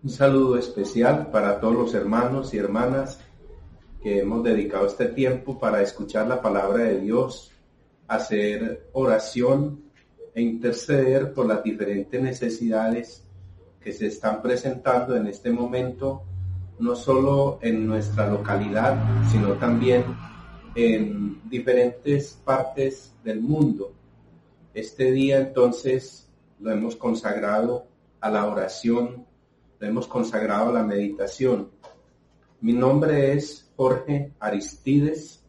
Un saludo especial para todos los hermanos y hermanas que hemos dedicado este tiempo para escuchar la palabra de Dios, hacer oración e interceder por las diferentes necesidades que se están presentando en este momento, no solo en nuestra localidad, sino también en diferentes partes del mundo. Este día entonces lo hemos consagrado a la oración, hemos consagrado la meditación. Mi nombre es Jorge Aristides,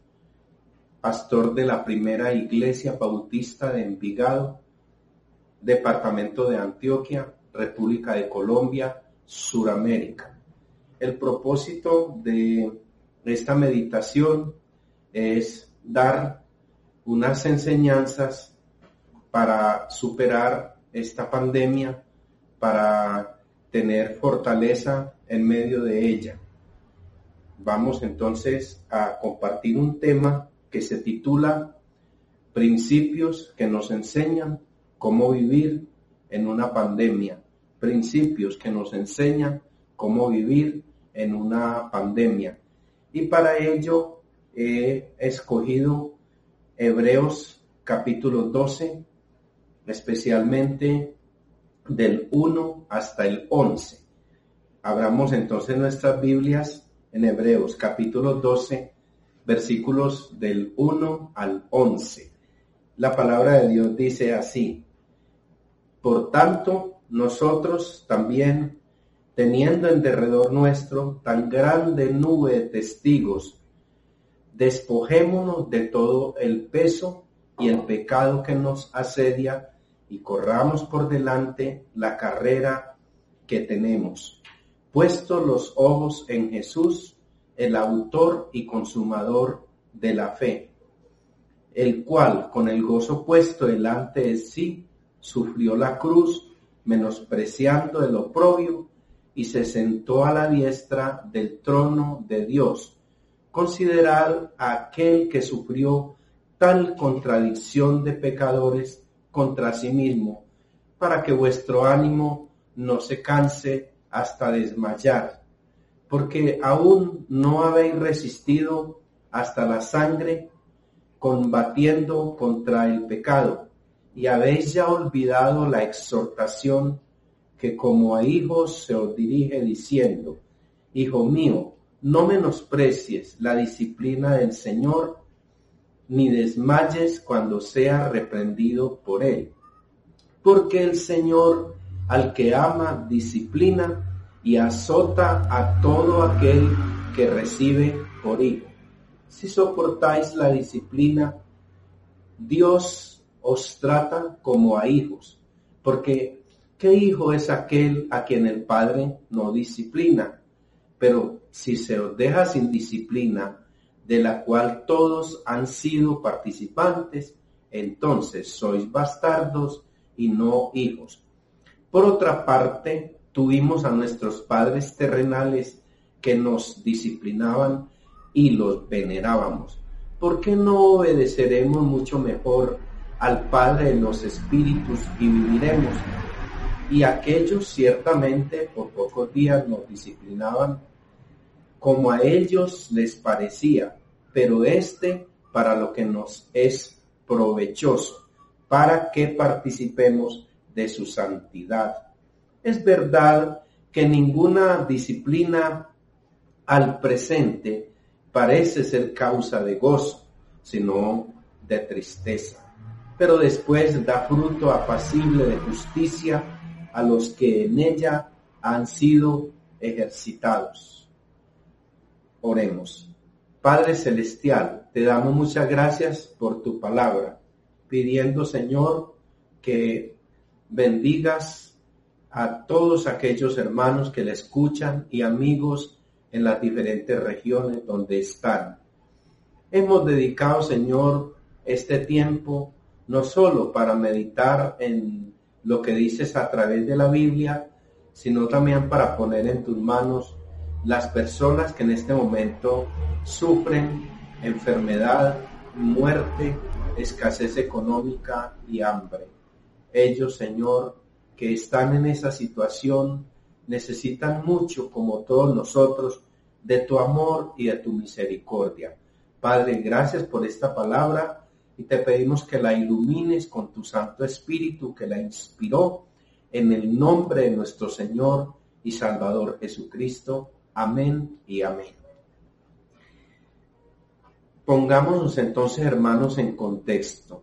pastor de la primera iglesia bautista de Envigado, departamento de Antioquia, República de Colombia, Suramérica. El propósito de esta meditación es dar unas enseñanzas para superar esta pandemia, para tener fortaleza en medio de ella. Vamos entonces a compartir un tema que se titula Principios que nos enseñan cómo vivir en una pandemia. Principios que nos enseñan cómo vivir en una pandemia. Y para ello he escogido Hebreos capítulo 12, especialmente del 1 hasta el 11. Abramos entonces nuestras Biblias en Hebreos capítulo 12, versículos del 1 al 11. La palabra de Dios dice así, por tanto, nosotros también, teniendo en derredor nuestro tan grande nube de testigos, despojémonos de todo el peso y el pecado que nos asedia y corramos por delante la carrera que tenemos, puesto los ojos en Jesús, el autor y consumador de la fe, el cual con el gozo puesto delante de sí, sufrió la cruz, menospreciando el oprobio, y se sentó a la diestra del trono de Dios. Considerad a aquel que sufrió tal contradicción de pecadores contra sí mismo, para que vuestro ánimo no se canse hasta desmayar, porque aún no habéis resistido hasta la sangre, combatiendo contra el pecado, y habéis ya olvidado la exhortación que como a hijos se os dirige diciendo, Hijo mío, no menosprecies la disciplina del Señor, ni desmayes cuando sea reprendido por él. Porque el Señor al que ama disciplina y azota a todo aquel que recibe por hijo. Si soportáis la disciplina, Dios os trata como a hijos, porque ¿qué hijo es aquel a quien el Padre no disciplina? Pero si se os deja sin disciplina, de la cual todos han sido participantes, entonces sois bastardos y no hijos. Por otra parte, tuvimos a nuestros padres terrenales que nos disciplinaban y los venerábamos. ¿Por qué no obedeceremos mucho mejor al Padre de los Espíritus y viviremos? Y aquellos ciertamente por pocos días nos disciplinaban como a ellos les parecía, pero este para lo que nos es provechoso, para que participemos de su santidad. Es verdad que ninguna disciplina al presente parece ser causa de gozo, sino de tristeza, pero después da fruto apacible de justicia a los que en ella han sido ejercitados. Oremos. Padre Celestial, te damos muchas gracias por tu palabra, pidiendo Señor que bendigas a todos aquellos hermanos que le escuchan y amigos en las diferentes regiones donde están. Hemos dedicado, Señor, este tiempo no solo para meditar en lo que dices a través de la Biblia, sino también para poner en tus manos las personas que en este momento sufren enfermedad, muerte, escasez económica y hambre. Ellos, Señor, que están en esa situación, necesitan mucho, como todos nosotros, de tu amor y de tu misericordia. Padre, gracias por esta palabra y te pedimos que la ilumines con tu Santo Espíritu que la inspiró en el nombre de nuestro Señor y Salvador Jesucristo. Amén y amén. Pongámonos entonces, hermanos, en contexto.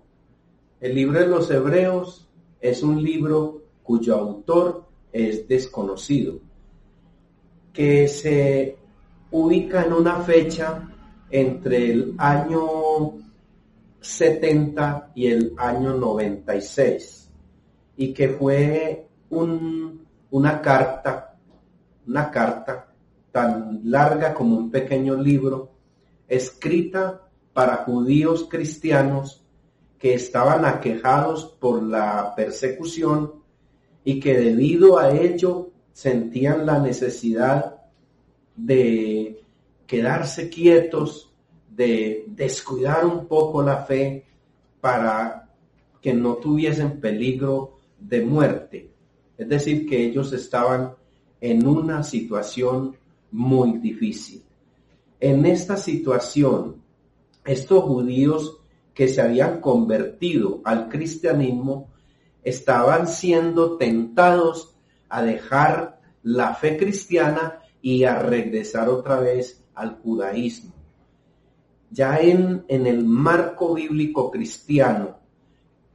El libro de los Hebreos es un libro cuyo autor es desconocido, que se ubica en una fecha entre el año 70 y el año 96 y que fue un, una carta, una carta tan larga como un pequeño libro, escrita para judíos cristianos que estaban aquejados por la persecución y que debido a ello sentían la necesidad de quedarse quietos, de descuidar un poco la fe para que no tuviesen peligro de muerte. Es decir, que ellos estaban en una situación muy difícil. En esta situación, estos judíos que se habían convertido al cristianismo estaban siendo tentados a dejar la fe cristiana y a regresar otra vez al judaísmo. Ya en, en el marco bíblico cristiano,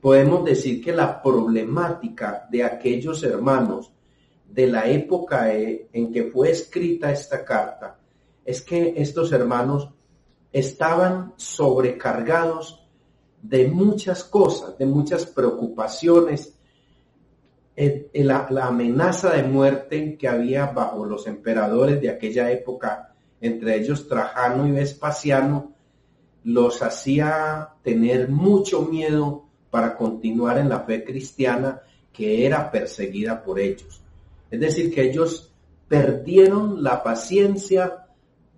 podemos decir que la problemática de aquellos hermanos de la época e, en que fue escrita esta carta es que estos hermanos estaban sobrecargados de muchas cosas, de muchas preocupaciones, la, la, amenaza de muerte que había bajo los emperadores de aquella época, entre ellos Trajano y Vespasiano, los hacía tener mucho miedo para continuar en la fe cristiana que era perseguida por ellos. Es decir, que ellos perdieron la paciencia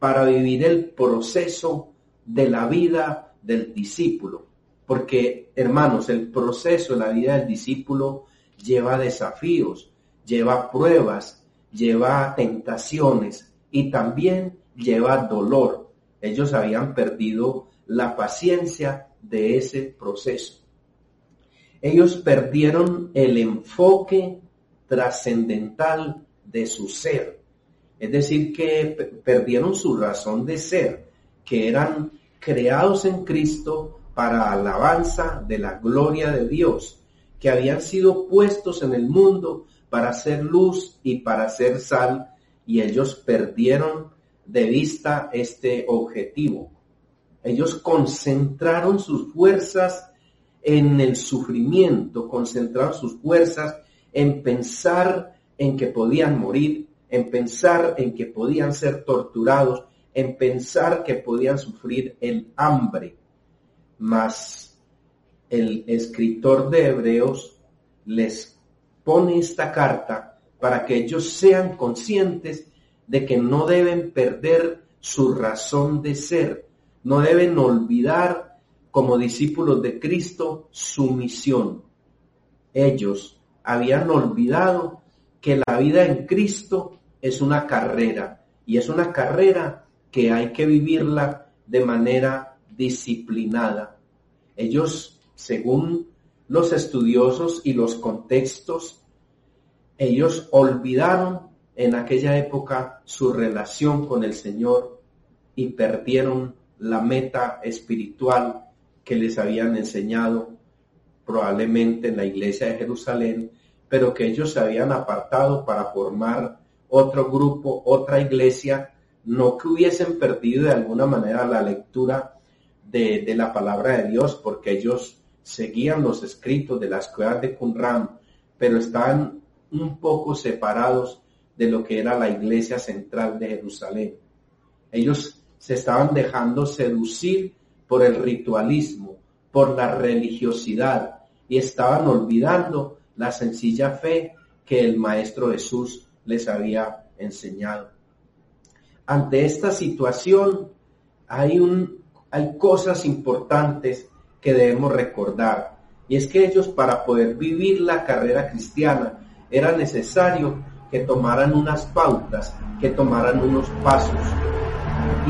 para vivir el proceso de la vida del discípulo. Porque, hermanos, el proceso de la vida del discípulo lleva desafíos, lleva pruebas, lleva tentaciones y también lleva dolor. Ellos habían perdido la paciencia de ese proceso. Ellos perdieron el enfoque trascendental de su ser. Es decir, que perdieron su razón de ser, que eran creados en Cristo para alabanza de la gloria de Dios, que habían sido puestos en el mundo para ser luz y para ser sal, y ellos perdieron de vista este objetivo. Ellos concentraron sus fuerzas en el sufrimiento, concentraron sus fuerzas en pensar en que podían morir, en pensar en que podían ser torturados, en pensar que podían sufrir el hambre mas el escritor de Hebreos les pone esta carta para que ellos sean conscientes de que no deben perder su razón de ser, no deben olvidar como discípulos de Cristo su misión. Ellos habían olvidado que la vida en Cristo es una carrera y es una carrera que hay que vivirla de manera disciplinada. Ellos, según los estudiosos y los contextos, ellos olvidaron en aquella época su relación con el Señor y perdieron la meta espiritual que les habían enseñado probablemente en la iglesia de Jerusalén, pero que ellos se habían apartado para formar otro grupo, otra iglesia, no que hubiesen perdido de alguna manera la lectura de, la palabra de Dios, porque ellos seguían los escritos de las cuevas de Qumran, pero estaban un poco separados de lo que era la iglesia central de Jerusalén. Ellos se estaban dejando seducir por el ritualismo, por la religiosidad, y estaban olvidando la sencilla fe que el Maestro Jesús les había enseñado. Ante esta situación hay un hay cosas importantes que debemos recordar. Y es que ellos para poder vivir la carrera cristiana era necesario que tomaran unas pautas, que tomaran unos pasos.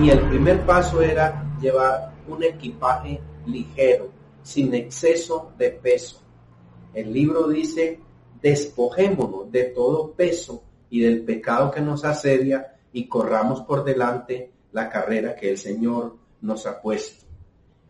Y el primer paso era llevar un equipaje ligero, sin exceso de peso. El libro dice, despojémonos de todo peso y del pecado que nos asedia y corramos por delante la carrera que el Señor nos ha puesto.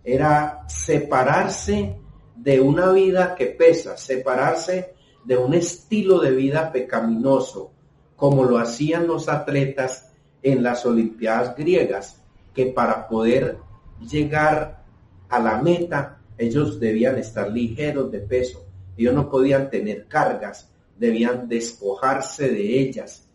Era separarse de una vida que pesa, separarse de un estilo de vida pecaminoso, como lo hacían los atletas en las Olimpiadas griegas, que para poder llegar a la meta ellos debían estar ligeros de peso, ellos no podían tener cargas, debían despojarse de ellas.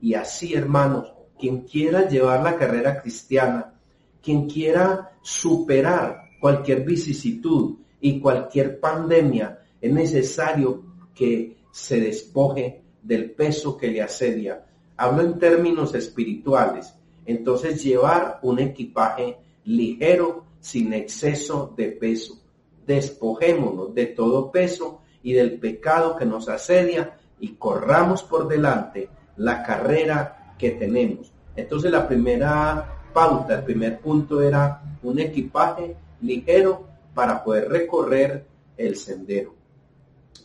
Y así, hermanos, quien quiera llevar la carrera cristiana, quien quiera superar cualquier vicisitud y cualquier pandemia, es necesario que se despoje del peso que le asedia. Hablo en términos espirituales. Entonces llevar un equipaje ligero sin exceso de peso. Despojémonos de todo peso y del pecado que nos asedia y corramos por delante la carrera que tenemos. Entonces la primera pauta, el primer punto era un equipaje ligero para poder recorrer el sendero.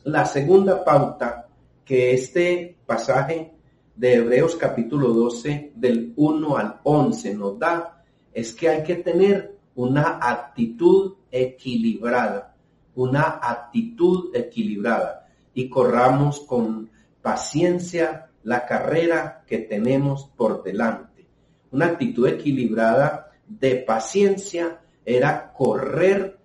La segunda pauta que este pasaje de Hebreos capítulo 12 del 1 al 11 nos da es que hay que tener una actitud equilibrada, una actitud equilibrada y corramos con paciencia la carrera que tenemos por delante. Una actitud equilibrada de paciencia era correr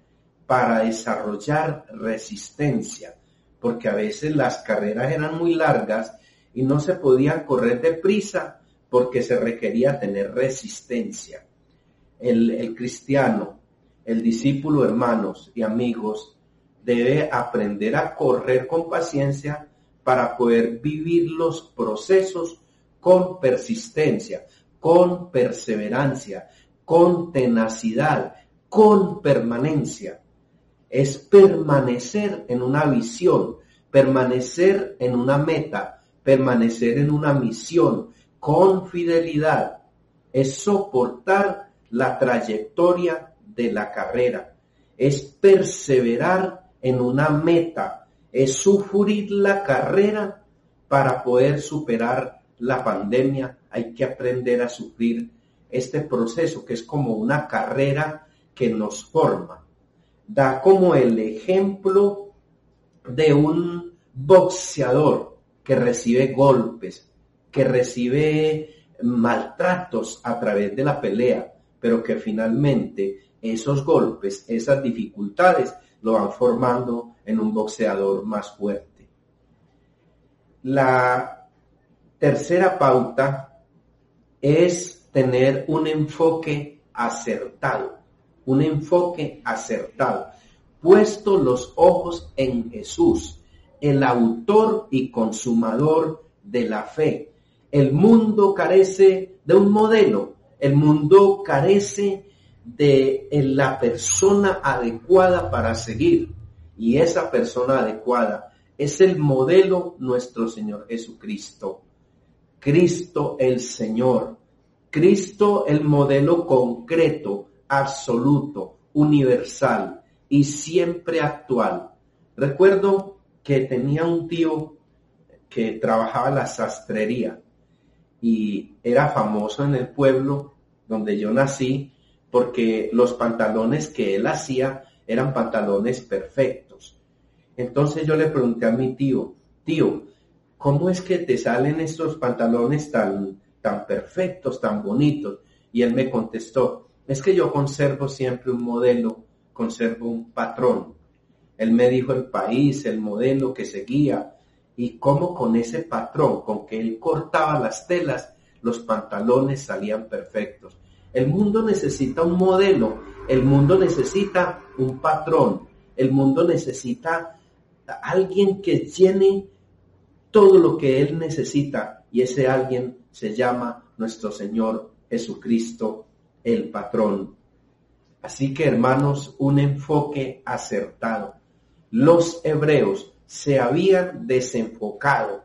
para desarrollar resistencia, porque a veces las carreras eran muy largas y no se podían correr deprisa porque se requería tener resistencia. El, cristiano, el discípulo, hermanos y amigos, debe aprender a correr con paciencia para poder vivir los procesos con persistencia, con perseverancia, con tenacidad, con permanencia es permanecer en una visión, permanecer en una meta, permanecer en una misión con fidelidad. Es soportar la trayectoria de la carrera. Es perseverar en una meta. Es sufrir la carrera para poder superar la pandemia. Hay que aprender a sufrir este proceso que es como una carrera que nos forma da como el ejemplo de un boxeador que recibe golpes, que recibe maltratos a través de la pelea, pero que finalmente esos golpes, esas dificultades lo van formando en un boxeador más fuerte. La tercera pauta es tener un enfoque acertado un enfoque acertado, puesto los ojos en Jesús, el autor y consumador de la fe. El mundo carece de un modelo, el mundo carece de la persona adecuada para seguir. Y esa persona adecuada es el modelo nuestro Señor Jesucristo. Cristo el Señor. Cristo el modelo concreto absoluto, universal y siempre actual. Recuerdo que tenía un tío que trabajaba la sastrería y era famoso en el pueblo donde yo nací porque los pantalones que él hacía eran pantalones perfectos. Entonces yo le pregunté a mi tío, tío, ¿cómo es que te salen estos pantalones tan, tan perfectos, tan bonitos? Y él me contestó, es que yo conservo siempre un modelo, conservo un patrón. Él me dijo el país, el modelo que seguía y cómo con ese patrón, con que él cortaba las telas, los pantalones salían perfectos. El mundo necesita un modelo, el mundo necesita un patrón, el mundo necesita alguien que tiene todo lo que él necesita y ese alguien se llama nuestro Señor Jesucristo el patrón. Así que hermanos, un enfoque acertado. Los hebreos se habían desenfocado,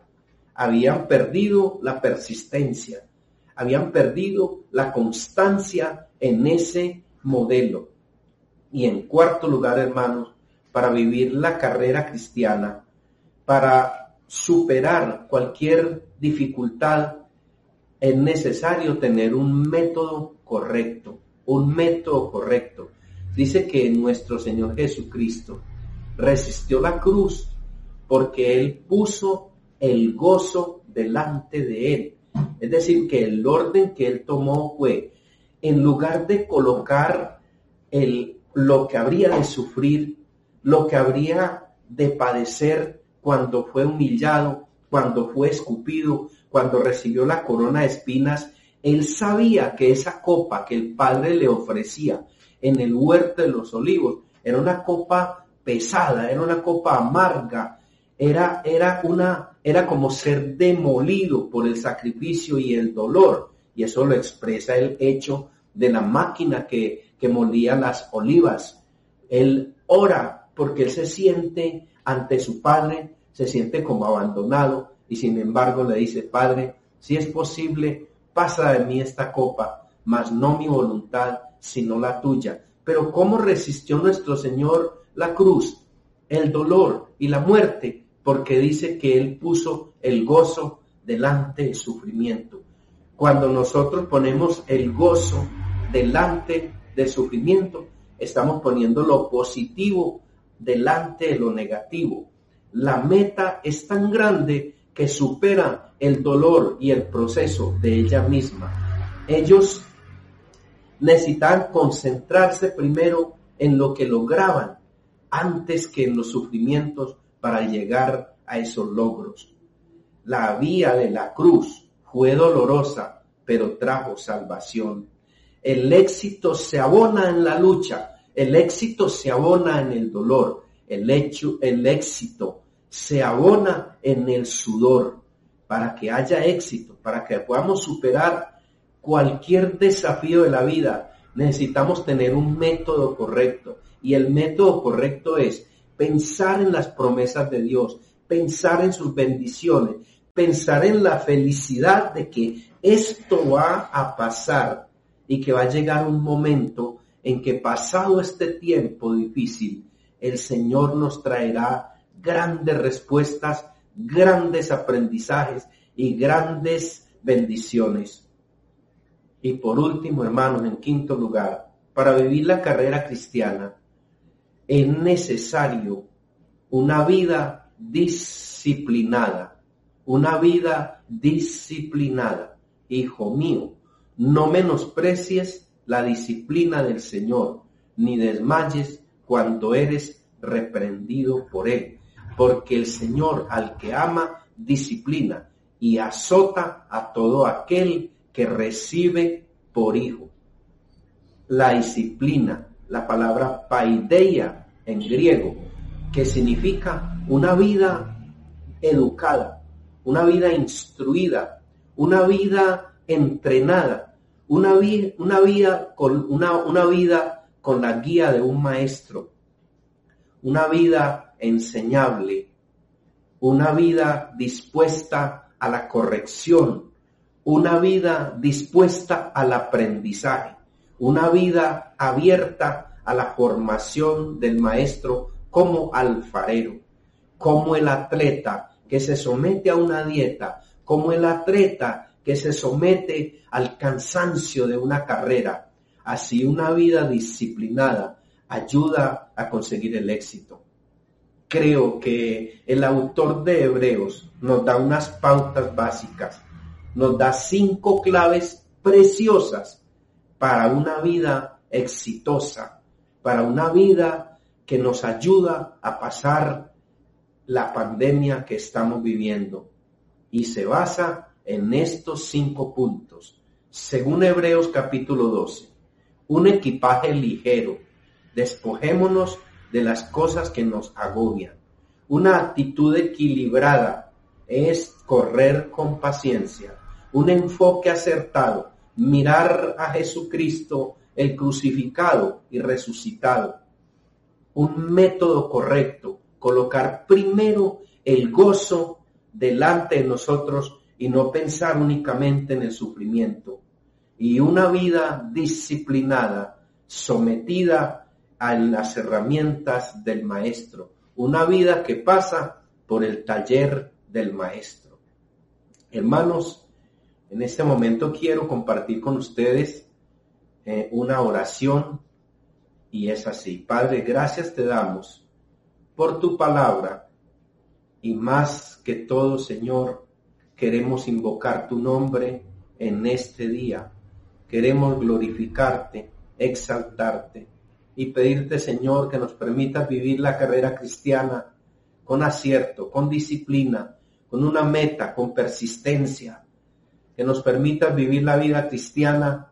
habían perdido la persistencia, habían perdido la constancia en ese modelo. Y en cuarto lugar, hermanos, para vivir la carrera cristiana, para superar cualquier dificultad, es necesario tener un método correcto, un método correcto. Dice que nuestro Señor Jesucristo resistió la cruz porque Él puso el gozo delante de Él. Es decir, que el orden que Él tomó fue, en lugar de colocar el, lo que habría de sufrir, lo que habría de padecer cuando fue humillado, cuando fue escupido, cuando recibió la corona de espinas, él sabía que esa copa que el Padre le ofrecía en el huerto de los olivos era una copa pesada, era una copa amarga, era, era, una, era como ser demolido por el sacrificio y el dolor. Y eso lo expresa el hecho de la máquina que, que molía las olivas. Él ora porque él se siente ante su Padre, se siente como abandonado, y sin embargo le dice, Padre, si es posible, pasa de mí esta copa, mas no mi voluntad, sino la tuya. Pero ¿cómo resistió nuestro Señor la cruz, el dolor y la muerte? Porque dice que Él puso el gozo delante del sufrimiento. Cuando nosotros ponemos el gozo delante del sufrimiento, estamos poniendo lo positivo delante de lo negativo. La meta es tan grande que supera el dolor y el proceso de ella misma. Ellos necesitan concentrarse primero en lo que lograban antes que en los sufrimientos para llegar a esos logros. La vía de la cruz fue dolorosa, pero trajo salvación. El éxito se abona en la lucha, el éxito se abona en el dolor, el, hecho, el éxito se abona en el sudor para que haya éxito, para que podamos superar cualquier desafío de la vida. Necesitamos tener un método correcto y el método correcto es pensar en las promesas de Dios, pensar en sus bendiciones, pensar en la felicidad de que esto va a pasar y que va a llegar un momento en que pasado este tiempo difícil, el Señor nos traerá grandes respuestas, grandes aprendizajes y grandes bendiciones. Y por último, hermanos, en quinto lugar, para vivir la carrera cristiana es necesario una vida disciplinada, una vida disciplinada. Hijo mío, no menosprecies la disciplina del Señor, ni desmayes cuando eres reprendido por Él porque el Señor al que ama disciplina y azota a todo aquel que recibe por hijo. La disciplina, la palabra paideia en griego, que significa una vida educada, una vida instruida, una vida entrenada, una, una, vida con, una, una vida con la guía de un maestro, una vida enseñable, una vida dispuesta a la corrección, una vida dispuesta al aprendizaje, una vida abierta a la formación del maestro como alfarero, como el atleta que se somete a una dieta, como el atleta que se somete al cansancio de una carrera. Así una vida disciplinada ayuda a conseguir el éxito creo que el autor de Hebreos nos da unas pautas básicas, nos da cinco claves preciosas para una vida exitosa, para una vida que nos ayuda a pasar la pandemia que estamos viviendo. Y se basa en estos cinco puntos. Según Hebreos capítulo 12, un equipaje ligero, despojémonos de las cosas que nos agobian. Una actitud equilibrada es correr con paciencia, un enfoque acertado, mirar a Jesucristo el crucificado y resucitado. Un método correcto, colocar primero el gozo delante de nosotros y no pensar únicamente en el sufrimiento. Y una vida disciplinada, sometida a las herramientas del maestro. Una vida que pasa por el taller del maestro. Hermanos, en este momento quiero compartir con ustedes eh, una oración y es así. Padre, gracias te damos por tu palabra y más que todo, Señor, queremos invocar tu nombre en este día. Queremos glorificarte, exaltarte y pedirte, Señor, que nos permitas vivir la carrera cristiana con acierto, con disciplina, con una meta, con persistencia, que nos permitas vivir la vida cristiana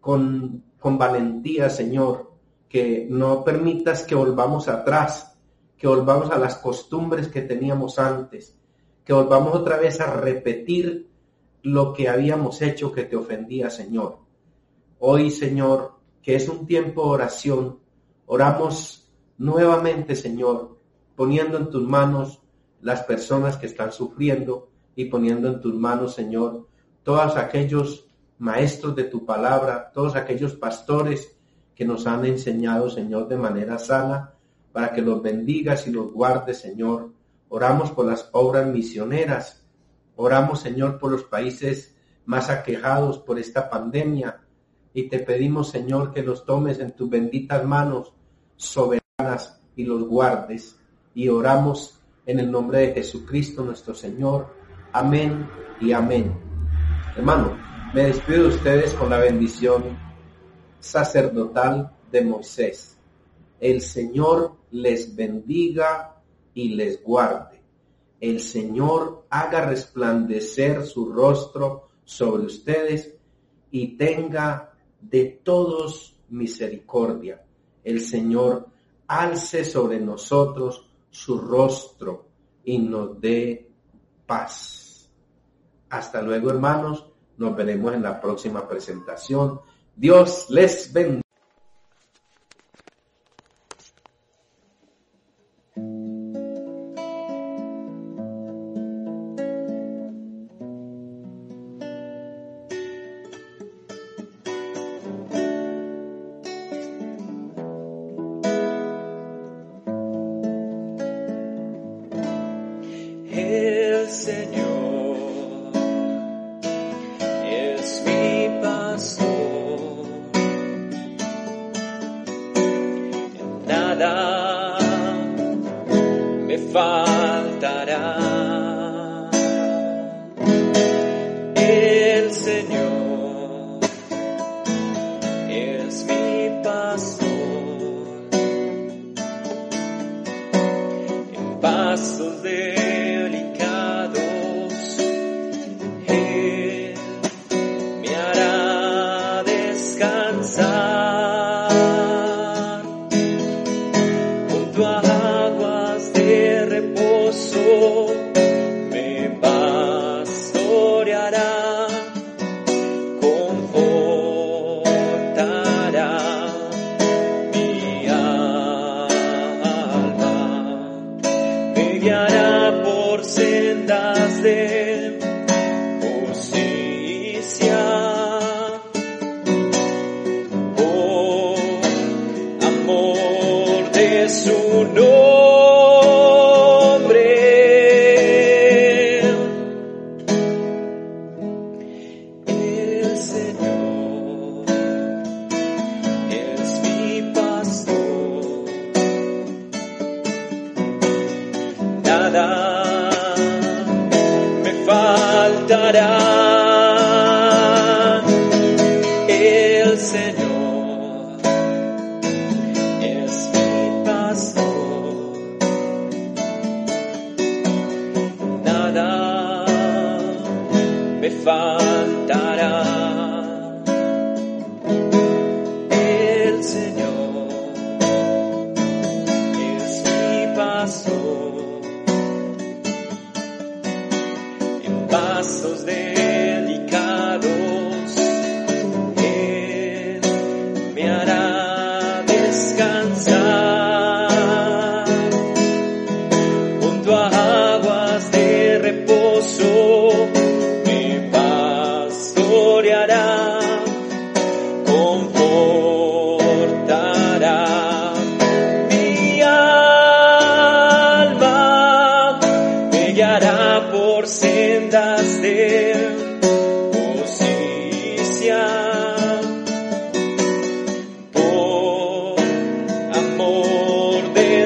con, con valentía, Señor, que no permitas que volvamos atrás, que volvamos a las costumbres que teníamos antes, que volvamos otra vez a repetir lo que habíamos hecho que te ofendía, Señor. Hoy, Señor, que es un tiempo de oración, oramos nuevamente, Señor, poniendo en tus manos las personas que están sufriendo y poniendo en tus manos, Señor, todos aquellos maestros de tu palabra, todos aquellos pastores que nos han enseñado, Señor, de manera sana, para que los bendigas y los guardes, Señor. Oramos por las obras misioneras, oramos, Señor, por los países más aquejados por esta pandemia, y te pedimos, Señor, que los tomes en tus benditas manos soberanas y los guardes. Y oramos en el nombre de Jesucristo nuestro Señor. Amén y amén. Hermano, me despido de ustedes con la bendición sacerdotal de Moisés. El Señor les bendiga y les guarde. El Señor haga resplandecer su rostro sobre ustedes y tenga de todos misericordia. El Señor alce sobre nosotros su rostro y nos dé paz. Hasta luego, hermanos. Nos veremos en la próxima presentación. Dios les bendiga. Faltará. De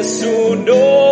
So su nombre.